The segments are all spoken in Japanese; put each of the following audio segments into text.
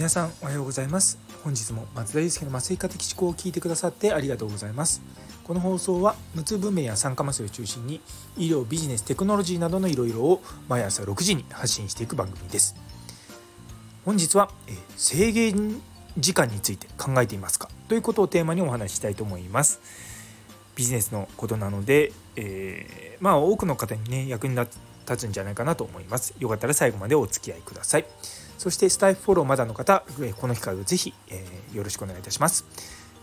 皆さんおはようございます。本日も松田祐介の麻酔科的思考を聞いてくださってありがとうございます。この放送は無痛分娩や酸化麻酔を中心に医療ビジネステクノロジーなどのいろいろを毎朝6時に発信していく番組です。本日は、え制限時間について考えていますか？ということをテーマにお話ししたいと思います。ビジネスのことなので、えー、まあ多くの方にね役に立つんじゃないかなと思います。よかったら最後までお付き合いください。そしてスタイフフォローまだの方、この機会をぜひ、えー、よろしくお願いいたします。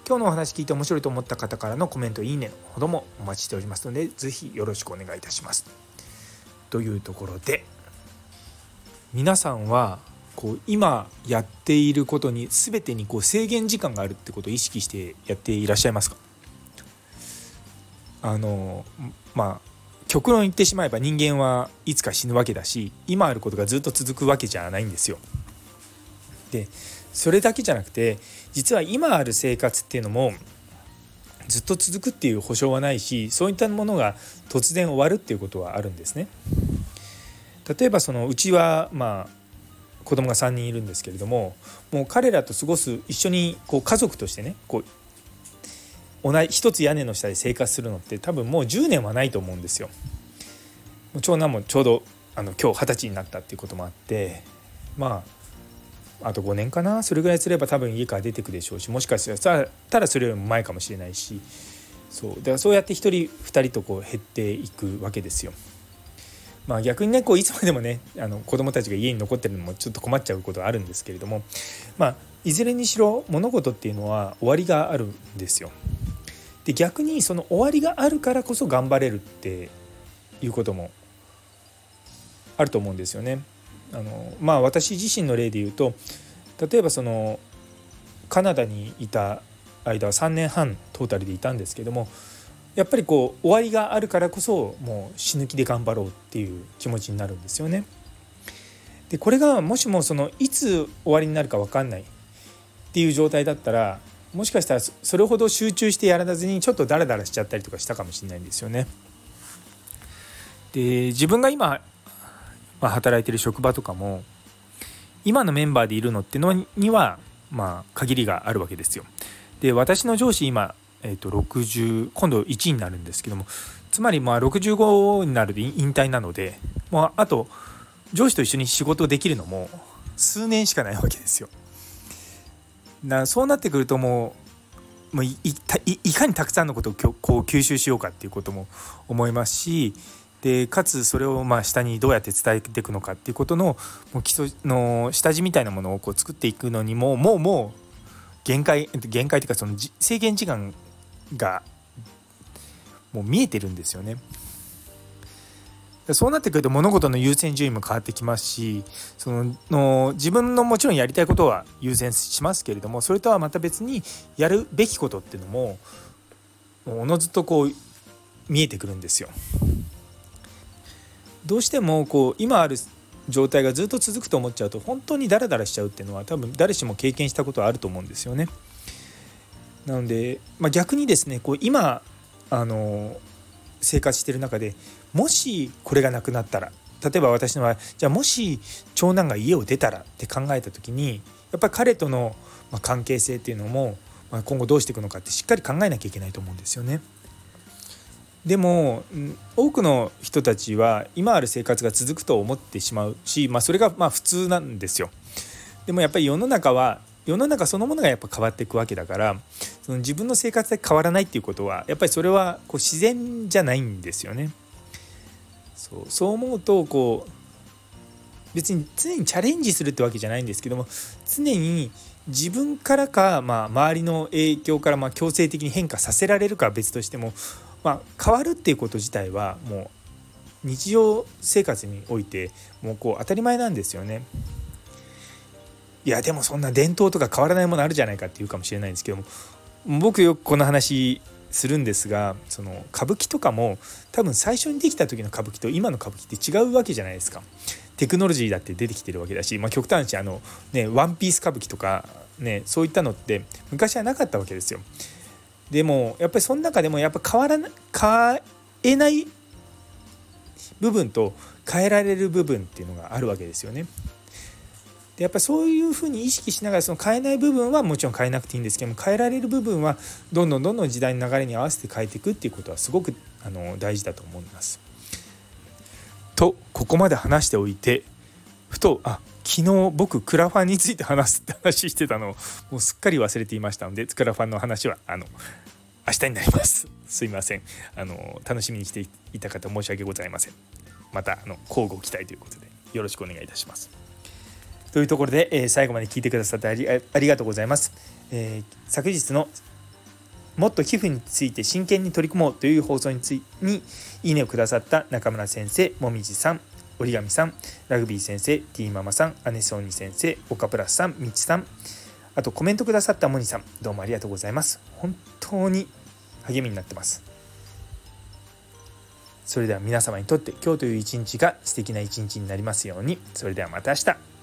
今日のお話聞いて面白いと思った方からのコメント、いいねほどもお待ちしておりますので、ぜひよろしくお願いいたします。というところで、皆さんはこう今やっていることに全てにこう制限時間があるってことを意識してやっていらっしゃいますか？あのまあ極論言ってしまえば人間はいつか死ぬわけだし今あることがずっと続くわけじゃないんですよ。でそれだけじゃなくて実は今ある生活っていうのもずっと続くっていう保証はないしそういったものが突然終わるっていうことはあるんですね。例えばそのうちはまあ子供が3人いるんですけれどももう彼らと過ごす一緒にこう家族としてねこう同じ一つ屋根の下で生活するのって多分もう10年はないと思うんですよ。長男もちょうどあの今日二十歳になったっていうこともあってまああと5年かな？それぐらいすれば多分家から出てくでしょうしもしかしたらそれよりも前かもしれないしそうだからそうやって1人2人とこう減っていくわけですよ。まあ、逆にねこういつまでもねあの子供たちが家に残ってるのもちょっと困っちゃうことはあるんですけれども、まあ、いずれにしろ物事っていうのは終わりがあるんですよ。で逆にその終わりがあるからこそ頑張れるっていうこともあると思うんですよね。あのまあ私自身の例で言うと例えばそのカナダにいた間は3年半トータルでいたんですけどもやっぱりこう終わりがあるからこそもう死ぬ気で頑張ろうっていう気持ちになるんですよね。でこれがもしもそのいつ終わりになるか分かんないっていう状態だったらもしかしたらそれほど集中してやらずにちょっとダラダラしちゃったりとかしたかもしれないんですよね。で自分が今、まあ、働いてる職場とかも今のメンバーでいるのってのにはまあ限りがあるわけですよ。で私の上司今、えー、と60今度1位になるんですけどもつまりまあ65になるで引退なので、まあ、あと上司と一緒に仕事できるのも数年しかないわけですよ。なそうなってくるともうもういかにたくさんのことをこう吸収しようかっていうことも思いますしでかつそれをまあ下にどうやって伝えていくのかっていうことのもう基礎の下地みたいなものをこう作っていくのにももうもう限界限界というかその制限時間がもう見えてるんですよね。そうなってくると物事の優先順位も変わってきますしそのの自分のもちろんやりたいことは優先しますけれどもそれとはまた別にやるべきことっていうのもおのずとこう見えてくるんですよ。どうしてもこう今ある状態がずっと続くと思っちゃうと本当にダラダラしちゃうっていうのは多分誰しも経験したことはあると思うんですよね。なので、まあ、逆にですねこう今あの生活してる中でもしこれがなくなったら例えば私の場合じゃあもし長男が家を出たらって考えた時にやっぱり彼との関係性っていうのも今後どうしていくのかってしっかり考えなきゃいけないと思うんですよね。でも多くの人たちは今ある生活が続くと思ってしまうし、まあ、それがまあ普通なんですよ。でもやっぱり世の中は世の中そのものがやっぱ変わっていくわけだからその自分の生活で変わらないっていうことはやっぱりそれはこう自然じゃないんですよね。そうそう思うとこう別に常にチャレンジするってわけじゃないんですけども常に自分からか、まあ、周りの影響からま強制的に変化させられるかは別としても、まあ、変わるっていうこと自体はもう日常生活においてもうこう当たり前なんですよね。いやでもそんな伝統とか変わらないものあるじゃないかっていうかもしれないんですけども僕よくこの話するんですがその歌舞伎とかも多分最初にできた時の歌舞伎と今の歌舞伎って違うわけじゃないですか。テクノロジーだって出てきてるわけだし、まあ、極端にあの、ね、ワンピース歌舞伎とか、ね、そういったのって昔はなかったわけですよ。でもやっぱりその中でもやっぱ変わらな変えない部分と変えられる部分っていうのがあるわけですよね。でやっぱりそういうふうに意識しながらその変えない部分はもちろん変えなくていいんですけども変えられる部分はどんどんどんどん時代の流れに合わせて変えていくっていうことはすごくあの大事だと思います。とここまで話しておいてふとあ昨日僕クラファンについて話すって話してたのをもうすっかり忘れていましたのでクラファンの話はあの明日になります。すいません。あの楽しみにしていた方申し訳ございません。またあの交互期待ということでよろしくお願いいたします。というところで、えー、最後まで聞いてくださってありありがとうございます、えー、昨日のもっと寄付について真剣に取り組もうという放送についにいいねをくださった中村先生もみじさん折り紙さんラグビー先生 T ママさん姉ソーニ先生岡プラスさんみちさんあとコメントくださったモニさんどうもありがとうございます。本当に励みになってます。それでは皆様にとって今日という一日が素敵な一日になりますように。それではまた明日。